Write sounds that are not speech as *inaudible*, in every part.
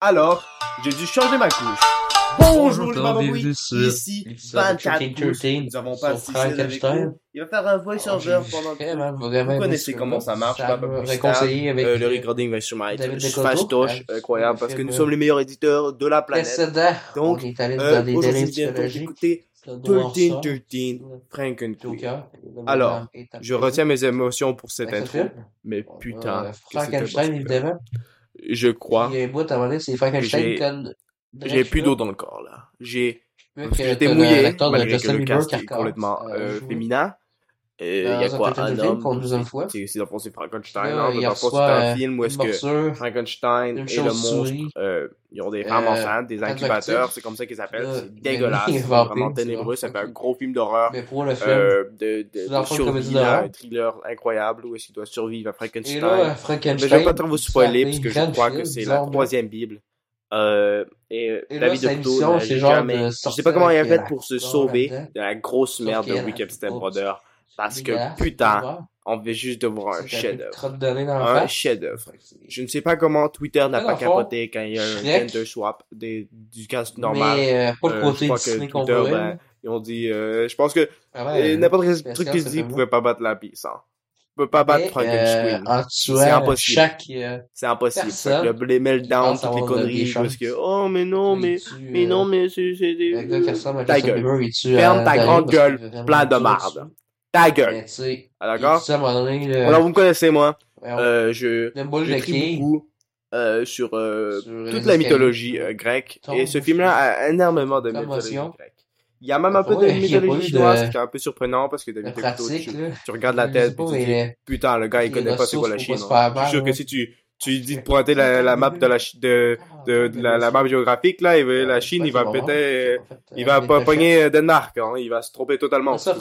Alors, j'ai dû changer ma couche. Bonjour les mamans, oui, ici 24 couches. Nous avons pas Fred avec. Il va faire un voice changer pendant que vous connaissez comment ça marche. Ça conseiller avec euh, le recording va sûrement être fastoche, incroyable, parce que nous sommes les meilleurs éditeurs de la planète. Donc, euh, aujourd'hui, bien écouter 13-13, Frank and Alors, je retiens mes émotions pour cette intro, mais putain, que c'était je crois. Il y a un bout à un moment donné, c'est Frankenstein J'ai plus d'eau dans le corps, là. J'ai. J'étais mouillé, malgré que le est complètement euh, féminin il y a quoi, un homme contre plusieurs fois. C'est dans le fond, c'est Frankenstein. Non, hein, dans le fond, c'est un film où est-ce que Frankenstein et le monstre, euh, ils ont des femmes enceintes, des incubateurs, c'est comme ça qu'ils s'appellent. C'est *laughs* dégueulasse, vraiment ténébreux. Ça fait un gros film d'horreur. Mais pour le euh, film, de, de, survie, un thriller incroyable où est-ce qu'il doit survivre à Frankenstein. Et là, Frankenstein. Mais je vais pas trop vous spoiler parce que je crois que c'est la troisième Bible. Euh, et, euh, et David Otto, jamais... je sais pas comment il a fait pour se sauver de la grosse merde de Wicked Step Brother. Parce que putain, on veut juste de voir un chef-d'œuvre. Un chef-d'œuvre. Je ne sais pas comment Twitter n'a pas capoté quand il y a un gender swap du casque normal. Mais pas le euh, côté ben, ils ont dit, euh, je pense que n'importe quel truc qu'ils disent pouvait pas battre la pisse. Hein. On peut pas battre Frankenstein. Euh, c'est impossible. C'est impossible. Le, le meltdown, toutes les conneries, parce que, oh, mais non, mais, mais non, mais c'est, des... Ta gueule. Ferme ta grande gueule, plein de marde. Ta gueule. Ah, d'accord? Alors, vous me connaissez, moi. On... Euh, je, j'écris beaucoup euh, sur, euh, sur toute la mythologie euh, grecque. Et ce film-là a énormément de mythologie grecque. Il y a même un peu de mythologie chinoise, ce qui est un peu surprenant parce que tu, tu regardes la tête et tu putain, le gars, il connaît pas c'est quoi la Chine. Hein. Je suis sûr que si tu tu lui dis de pointer la, la map de la de, de, de la, la, map géographique là, et la Chine, il va péter, il va pas pogner euh, Danemark, hein, il va se tromper totalement. Ça,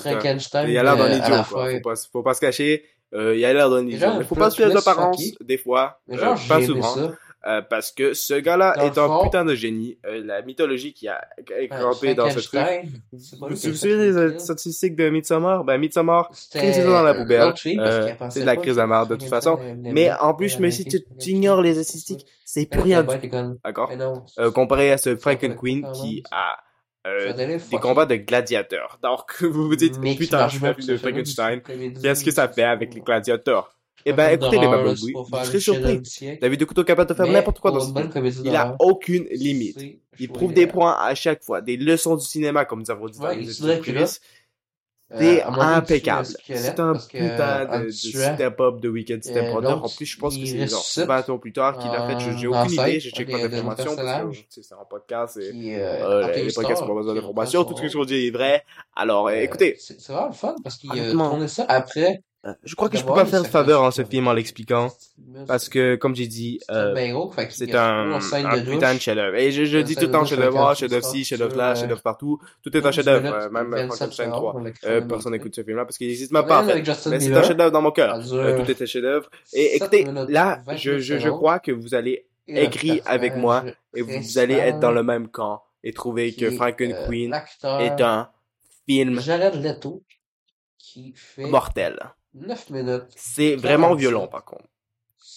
il y a l'air d'un idiot, quoi. Faut pas, faut pas se cacher. Euh, il y a l'air d'un idiot. Il faut pas suivre les apparences des fois, euh, pas souvent. Euh, parce que ce gars-là est un putain de génie. Euh, la mythologie qui a est dans ce truc. Vous vous souvenez des statistiques de Midsommar? Ben Midsommar, crise dans la poubelle. Euh, c'est de la crise à marre de toute façon. Mais en plus, mais si tu ignores les statistiques, c'est plus rien du tout. D'accord Comparé à ce Franken Queen qui a des combats de gladiateurs. Donc, *laughs* vous vous dites, putain, je fais de Frankenstein. Qu'est-ce que ça fait avec les gladiateurs? Eh ben, écoutez les Babouis, vous serez surpris. David de Couteau capable de faire n'importe quoi dans ce film. Il a aucune limite. Il prouve des points à chaque fois, des leçons du cinéma, comme nous avons dit dans les puristes. C'est impeccable. C'est un putain de, step-up de Weekend Step Runner. En plus, je pense que c'est genre 20 ans plus tard qu'il a fait. J'ai aucune idée, j'ai checké pas d'informations parce que c'est un podcast et oh, les podcasts n'ont pas besoin d'informations. Tout ce que je dis est vrai. Alors, écoutez. C'est vraiment le fun parce qu'il tournait ça après euh, je crois que je peux pas faire faveur en ce film en l'expliquant parce que comme j'ai dit c'est un, euh, putain de chef-d'œuvre. Et je, dis tout le temps chef-d'œuvre chef-d'œuvre ci chef-d'œuvre là chef-d'œuvre partout. Tout est un chef-d'œuvre même euh, Frankenstein 3 personne n'écoute ce film là parce qu'il n'existe même pas mais c'est un chef-d'œuvre dans mon cœur. Tout est un chef-d'œuvre. Et écoutez là je, crois que vous allez écrire avec moi et vous allez être dans le même camp et trouver que Frankenstein est un film mortel 9 minutes. C'est vraiment violent, par contre.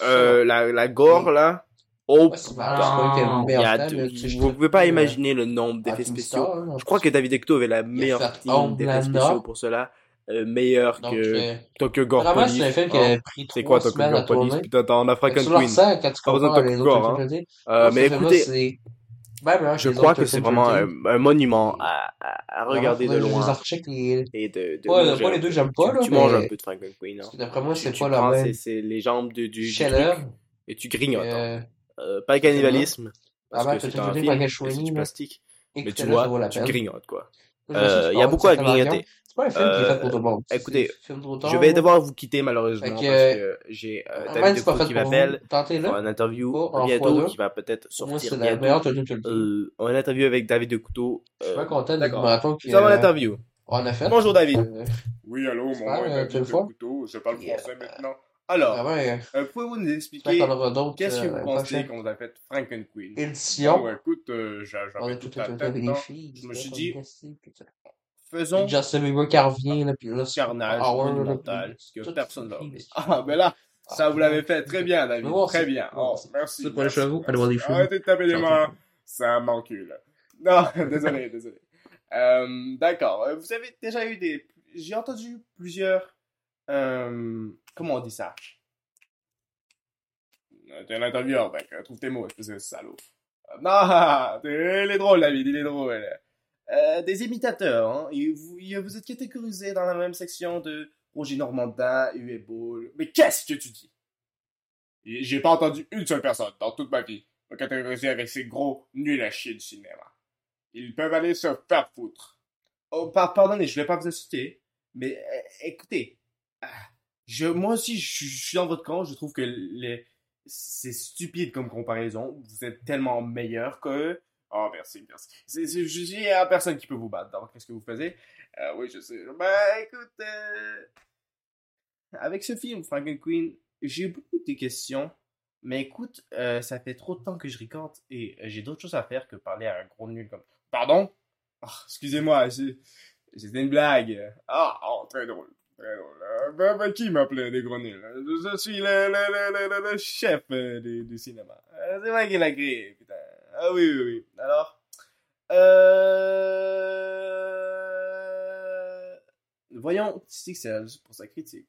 Euh, la, la gore, là. Oh, putain. Il y a deux... Vous pouvez pas imaginer le nombre d'effets spéciaux. Je crois que David Ecto avait la meilleure team d'effets spéciaux pour cela. Euh, meilleur Donc, que Tokyo Gore Police. C'est un film qui ah. a pris C'est quoi Tokyo Gore Police? Putain, t'es en African Queen. Pas besoin de Tokyo Gore. Hein. Euh, mais écoutez, ben, je crois que c'est vraiment un, un, monument à, à, regarder de loin. Les et, de, de ouais, manger, les deux j'aime pas. Tu, là, tu mais... manges un peu de Frank McQueen. Hein. D'après moi, c'est pas la même. C'est les jambes de, du, du et tu grignotes. Hein. Euh... Euh, pas le cannibalisme. Ah bah, que c'est un film, plastique. Mais tu vois, tu grignotes quoi. Euh, il y a beaucoup à grignoter. C'est pas un film qui euh, fait pour tout. Euh, écoutez, je vais devoir vous quitter malheureusement parce que j'ai David Defoe qui m'appelle pour un interview bientôt qui va peut-être sortir bientôt. Un interview avec David de Couteau. Je suis pas content de marathon qui. Ça va l'interview. On a fait. Bonjour David. Oui, allô, mon nom est David de Je parle français maintenant. Alors, ah euh, pouvez-vous nous expliquer qu'est-ce que vous pensez quand vous avez fait Franken Queen Édition. Oh, écoute, euh, j'avais tout, tout à tête. Je me suis dit, faisons. Justin Bieber qui revient, là, puis là, carnage monumental, que personne n'a Ah, ben là, ça vous l'avez fait très bien, David. Très bien. Oh, merci. C'est pour les chevaux, allez voir des chevaux. Arrêtez de taper des mains. Ça manque, là. Non, *laughs* désolé, désolé. Euh, d'accord. Euh, vous avez déjà eu des. J'ai entendu plusieurs euh... Comment on dit ça? Euh, T'es un intervieweur, mec. Trouve tes mots, espèce de salaud. Euh, Non, t'es- il est drôle, David, il est drôle. Des imitateurs, hein. Vous, vous êtes catégorisés dans la même section de Roger Normandin, Uwe Boll. Mais qu'est-ce que tu dis? J'ai pas entendu une seule personne dans toute ma vie me catégoriser avec ces gros nuls à chier du cinéma. Ils peuvent aller se faire foutre. Oh, par- pardonnez, je vais pas vous insulter, mais écoutez, ah, moi aussi, je, suis dans votre camp. Je trouve que c'est stupide comme comparaison. Vous êtes tellement meilleur que. Oh, merci, merci. C'est, c'est, je dis à personne qui peut vous battre. Qu'est-ce que vous faisiez? Euh, Oui, je sais. Ben, écoute, euh, avec ce film, Frank Queen, j'ai beaucoup de questions. Mais écoute, euh, ça fait trop de temps que je recorde et j'ai d'autres choses à faire que parler à un gros nul comme. Pardon? Ah, Excusez-moi, c'était une blague. Ah, oh. Très drôle. Ben, qui m'appelait des nuls Je suis le, le, le, le, chef euh, du, cinéma. Euh, c'est moi qui l'a créé, putain. Ah oui, oui, oui. Alors. Euh... Voyons Cells pour sa critique.